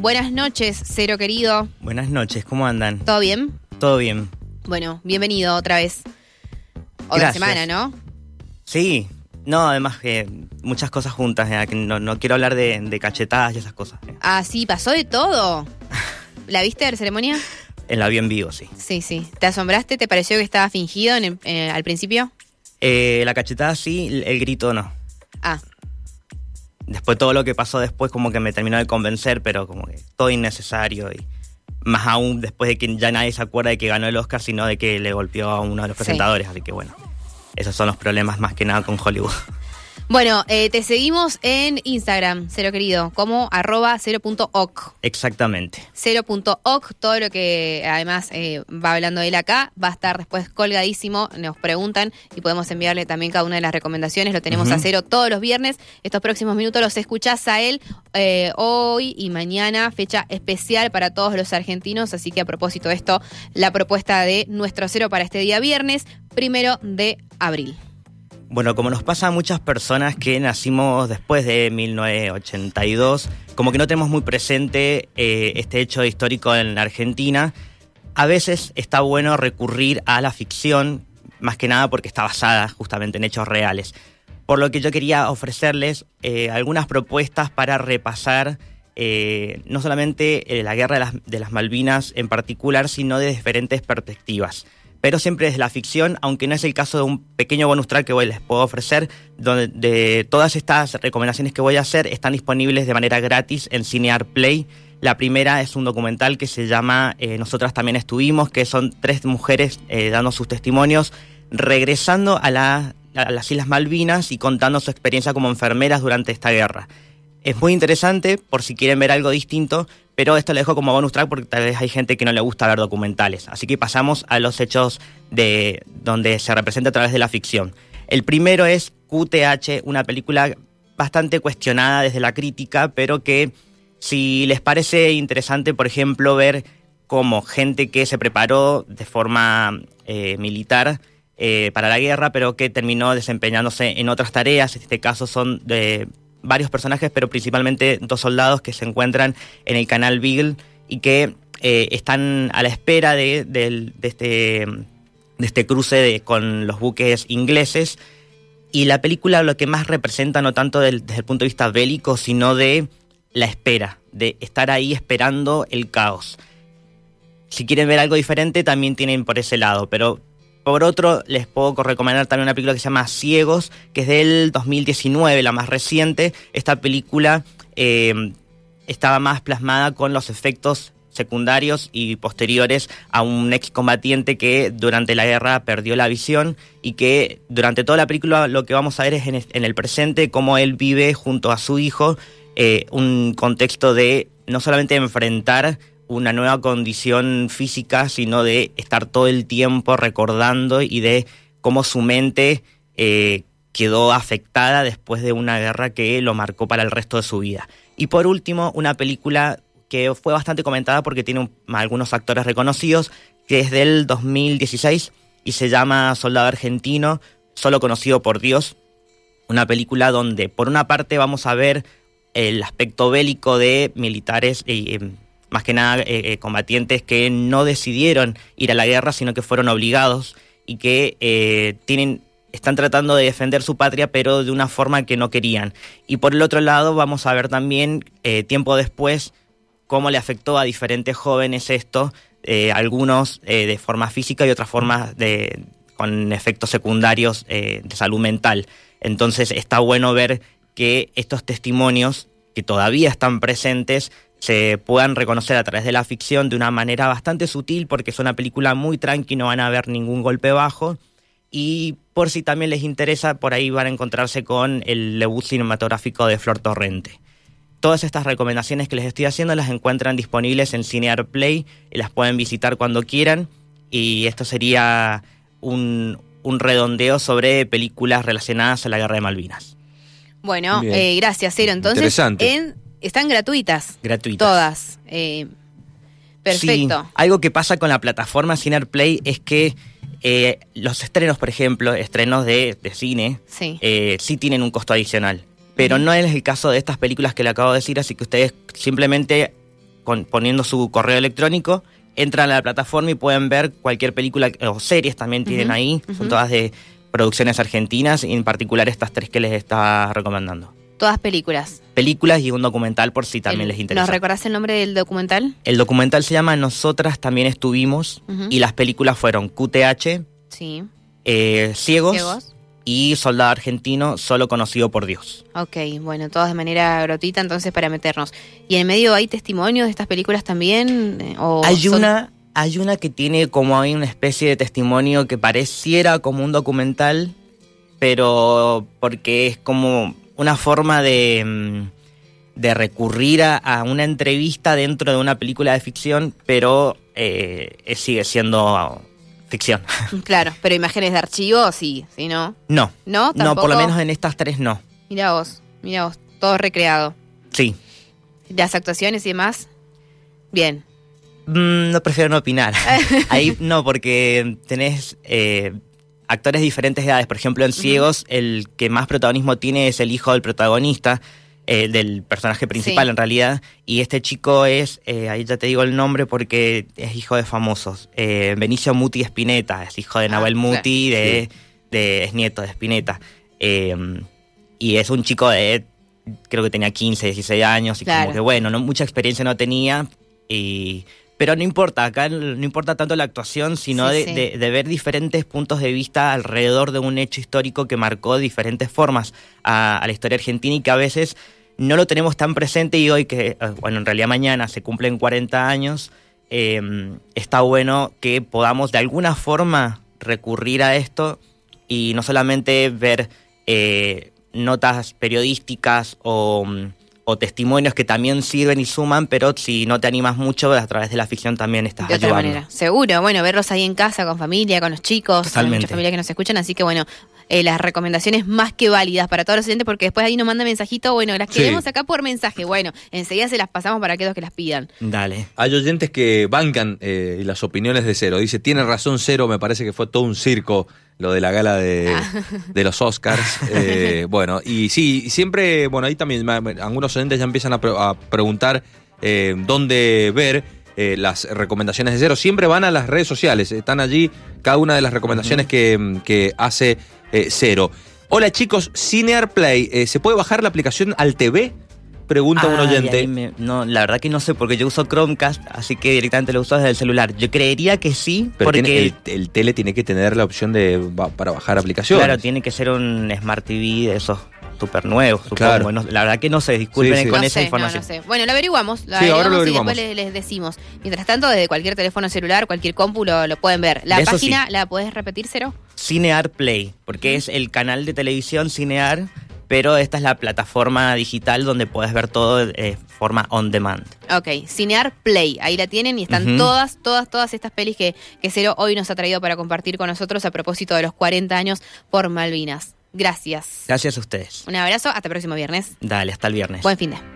Buenas noches, Cero querido. Buenas noches, ¿cómo andan? ¿Todo bien? Todo bien. Bueno, bienvenido otra vez. Otra Gracias. semana, ¿no? Sí, no, además que muchas cosas juntas, eh, que no, no quiero hablar de, de cachetadas y esas cosas. eh. Ah, sí, pasó de todo. ¿La viste de la ceremonia? En la vi en vivo, sí. Sí, sí. ¿Te asombraste? ¿Te pareció que estaba fingido en el- eh, al principio? Eh, la cachetada sí, el, el grito no. Ah, Después todo lo que pasó después como que me terminó de convencer, pero como que todo innecesario y más aún después de que ya nadie se acuerda de que ganó el Oscar, sino de que le golpeó a uno de los Sí. presentadores, así que bueno. Esos son los problemas más que nada con Hollywood. Bueno, eh, te seguimos en Instagram, Cero querido, como arroba 0.oc. Exactamente. 0.oc, todo lo que además eh, va hablando él acá, va a estar después colgadísimo, nos preguntan y podemos enviarle también cada una de las recomendaciones, lo tenemos a cero todos los viernes, estos próximos minutos los escuchás a él eh, hoy y mañana, fecha especial para todos los argentinos, así que a propósito de esto, la propuesta de nuestro cero para este día viernes, primero de abril. Bueno, como nos pasa a muchas personas que nacimos después de 1982, como que no tenemos muy presente eh, este hecho histórico en la Argentina, a veces está bueno recurrir a la ficción, más que nada porque está basada justamente en hechos reales. Por lo que yo quería ofrecerles eh, algunas propuestas para repasar eh, no solamente la guerra de las Malvinas en particular, sino de diferentes perspectivas pero siempre desde la ficción, aunque no es el caso de un pequeño bonus track que les puedo ofrecer, donde de todas estas recomendaciones que voy a hacer están disponibles de manera gratis en Cinear Play. La primera es un documental que se llama eh, Nosotras también estuvimos, que son tres mujeres eh, dando sus testimonios, regresando a las Islas Malvinas y contando su experiencia como enfermeras durante esta guerra. Es muy interesante por si quieren ver algo distinto, pero esto lo dejo como bonus track porque tal vez hay gente que no le gusta ver documentales. Así que pasamos a los hechos de donde se representa a través de la ficción. El primero es QTH, una película bastante cuestionada desde la crítica, pero que si les parece interesante, por ejemplo, ver cómo gente que se preparó de forma eh, militar eh, para la guerra, pero que terminó desempeñándose en otras tareas, en este caso son de varios personajes, pero principalmente dos soldados que se encuentran en el canal Beagle y que eh, están a la espera de, este, este cruce con los buques ingleses. Y la película lo que más representa, no tanto desde el punto de vista bélico, sino de la espera, de estar ahí esperando el caos. Si quieren ver algo diferente, también tienen por ese lado, pero por otro, les puedo recomendar también una película que se llama Ciegos, que es del 2019, la más reciente. Esta película eh, estaba más plasmada con los efectos secundarios y posteriores a un excombatiente que durante la guerra perdió la visión y que durante toda la película lo que vamos a ver es en, el presente cómo él vive junto a su hijo eh, un contexto de no solamente enfrentar una nueva condición física, sino de estar todo el tiempo recordando y de cómo su mente eh, quedó afectada después de una guerra que lo marcó para el resto de su vida. Y por último, una película que fue bastante comentada porque tiene un- algunos actores reconocidos, que es del 2016 y se llama Soldado Argentino, solo conocido por Dios, una película donde por una parte vamos a ver el aspecto bélico de militares, eh, más que nada eh, eh, combatientes que no decidieron ir a la guerra, sino que fueron obligados y que eh, tienen, están tratando de defender su patria, pero de una forma que no querían. Y por el otro lado vamos a ver también, tiempo después, cómo le afectó a diferentes jóvenes esto, algunos de forma física y otras formas de, con efectos secundarios de salud mental. Entonces está bueno ver que estos testimonios, que todavía están presentes, se puedan reconocer a través de la ficción de una manera bastante sutil, porque es una película muy tranqui, no van a ver ningún golpe bajo. Y por si también les interesa, por ahí van a encontrarse con el debut cinematográfico de Flor Torrente. Todas estas recomendaciones que les estoy haciendo las encuentran disponibles en Cinear Play y las pueden visitar cuando quieran. Y esto sería un, un redondeo sobre películas relacionadas a la Guerra de Malvinas. Bueno, eh, gracias, Cero. Entonces, Interesante. en- están gratuitas. Gratuitas. Todas. Eh, perfecto. Sí, algo que pasa con la plataforma Cinear Play es que eh, los estrenos, por ejemplo, estrenos de, de cine, Sí. eh, sí tienen un costo adicional. Pero no es el caso de estas películas que le acabo de decir, así que ustedes simplemente con- poniendo su correo electrónico, entran a la plataforma y pueden ver cualquier película o series también tienen ahí. Son todas de producciones argentinas y en particular estas tres que les está recomendando. Todas películas. Películas y un documental por si también El- les interesa. ¿Nos recordás el nombre del documental? El documental se llama Nosotras también estuvimos y las películas fueron QTH, Sí. eh, Ciegos, ¿Ciegos? y Soldado Argentino, solo conocido por Dios. Ok, bueno, todas de manera gratuita entonces para meternos. ¿Y en medio hay testimonios de estas películas también? Eh, ¿O Hay son- una, hay una que tiene como ahí una especie de testimonio que pareciera como un documental, pero porque es como una forma de, mm, de recurrir a, a una entrevista dentro de una película de ficción, pero eh, sigue siendo ficción. Claro, pero imágenes de archivo, sí, sí, ¿no? No, ¿No? no, por lo menos en estas tres no. Mira vos, mira vos, todo recreado. Sí. Las actuaciones y demás, bien. Mm, no prefiero no opinar. Ahí no, porque tenés eh, actores de diferentes edades. Por ejemplo, en Ciegos, el que más protagonismo tiene es el hijo del protagonista, eh, del personaje principal Sí. en realidad. Y este chico es, eh, ahí ya te digo el nombre porque es hijo de famosos. Eh, Benicio Muti Espineta, es hijo de Ah, Nahuel claro. Muti, de, de- es nieto de Espineta. Eh, y es un chico de, creo que tenía 15, 16 años, y Claro. como que bueno, no, mucha experiencia no tenía. Y, pero no importa, acá no importa tanto la actuación, sino Sí, de, sí. de- de ver diferentes puntos de vista alrededor de un hecho histórico que marcó diferentes formas a, a la historia argentina y que a veces no lo tenemos tan presente y hoy que, eh, bueno, en realidad mañana se cumplen 40 años, eh, está bueno que podamos de alguna forma recurrir a esto y no solamente ver eh, notas periodísticas o, mm, o testimonios que también sirven y suman, pero si no te animas mucho, a través de la ficción también estás De otra ayudando. manera. Seguro, bueno, verlos ahí en casa, con familia, con los chicos. Hay Totalmente. muchas familias que nos escuchan, así que bueno, eh, las recomendaciones más que válidas para todos los oyentes, porque después ahí nos mandan mensajito, bueno, las Sí. queremos acá por mensaje. Bueno, enseguida se las pasamos para aquellos que las pidan. Dale. Hay oyentes que bancan eh, y las opiniones de Cero. Dice, tiene razón Cero, me parece que fue todo un circo lo de la gala de, Ah. de los Oscars. Eh, bueno, y sí, siempre, bueno, ahí también algunos oyentes ya empiezan a, pre- a preguntar eh, dónde ver eh, las recomendaciones de Cero. Siempre van a las redes sociales, están allí cada una de las recomendaciones que, que hace eh, Cero. Hola chicos, Cinear Play, eh, ¿se puede bajar la aplicación al TV? Pregunta un oyente. me- no, la verdad que no sé, porque yo uso Chromecast, así que directamente lo uso desde el celular. Yo creería que sí, Pero porque tiene- el, el tele tiene que tener la opción de para bajar aplicaciones. claro, tiene que ser un Smart TV de esos súper nuevos, supongo. Claro. No- la verdad que no sé, disculpen Sí, sí. con no esa sé, información. no sé. Bueno, lo averiguamos. Lo Sí, ahora averiguamos lo y averiguamos. después les, les decimos. Mientras tanto, desde cualquier teléfono celular, cualquier compu lo, lo pueden ver. La eso página, sí. ¿la podés repetir, Cero? Cinear Play, porque es el canal de televisión Cinear, pero esta es la plataforma digital donde puedes ver todo de forma on demand. Ok, Cinear Play, ahí la tienen y están todas, todas, todas estas pelis que, que Cero hoy nos ha traído para compartir con nosotros a propósito de los 40 años por Malvinas. Gracias. Gracias a ustedes. Un abrazo, hasta el próximo viernes. Dale, hasta el viernes. Buen fin de.